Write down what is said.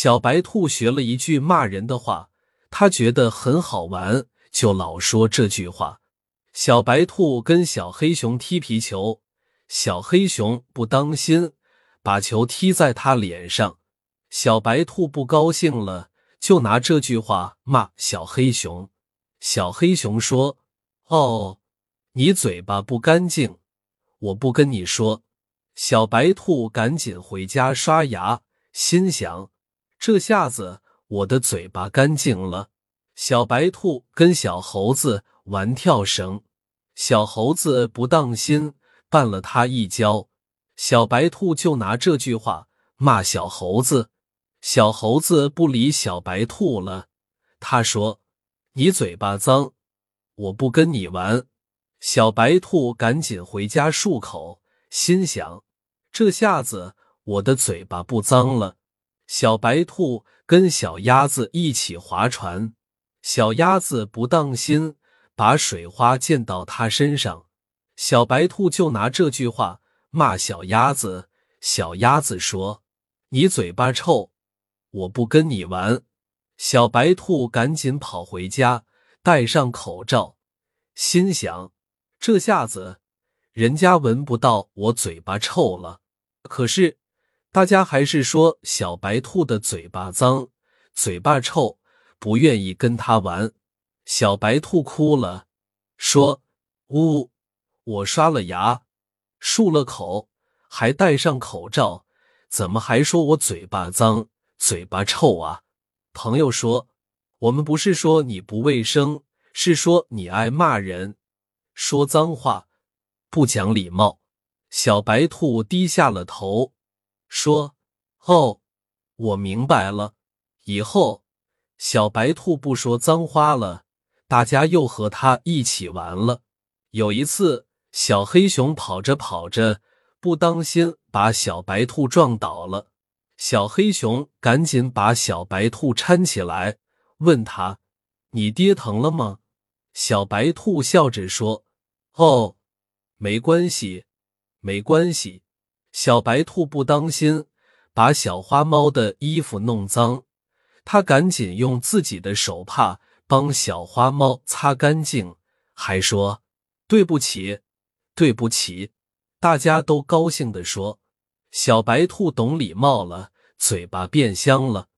小白兔学了一句骂人的话，他觉得很好玩，就老说这句话。小白兔跟小黑熊踢皮球，小黑熊不当心把球踢在他脸上，小白兔不高兴了，就拿这句话骂小黑熊。小黑熊说：“哦，你嘴巴不干净，我不跟你说。”小白兔赶紧回家刷牙，心想。这下子我的嘴巴干净了。小白兔跟小猴子玩跳绳，小猴子不当心绊了他一跤，小白兔就拿这句话骂小猴子。小猴子不理小白兔了，他说：“你嘴巴脏，我不跟你玩。”小白兔赶紧回家漱口，心想：这下子我的嘴巴不脏了。小白兔跟小鸭子一起划船，小鸭子不当心把水花溅到它身上，小白兔就拿这句话骂小鸭子。小鸭子说：“你嘴巴臭，我不跟你玩。”小白兔赶紧跑回家，戴上口罩，心想：这下子人家闻不到我嘴巴臭了。可是。大家还是说小白兔的嘴巴脏，嘴巴臭，不愿意跟他玩。小白兔哭了，说：“呜，我刷了牙，漱了口，还戴上口罩，怎么还说我嘴巴脏、嘴巴臭啊？”朋友说：“我们不是说你不卫生，是说你爱骂人，说脏话，不讲礼貌。”小白兔低下了头。说：“哦，我明白了。以后小白兔不说脏话了，大家又和他一起玩了。有一次，小黑熊跑着跑着，不当心把小白兔撞倒了。小黑熊赶紧把小白兔搀起来，问他：‘你跌疼了吗？’小白兔笑着说：‘哦，没关系，没关系。’”小白兔不当心把小花猫的衣服弄脏，它赶紧用自己的手帕帮小花猫擦干净，还说：“对不起，对不起。”大家都高兴地说：“小白兔懂礼貌了，嘴巴变香了。”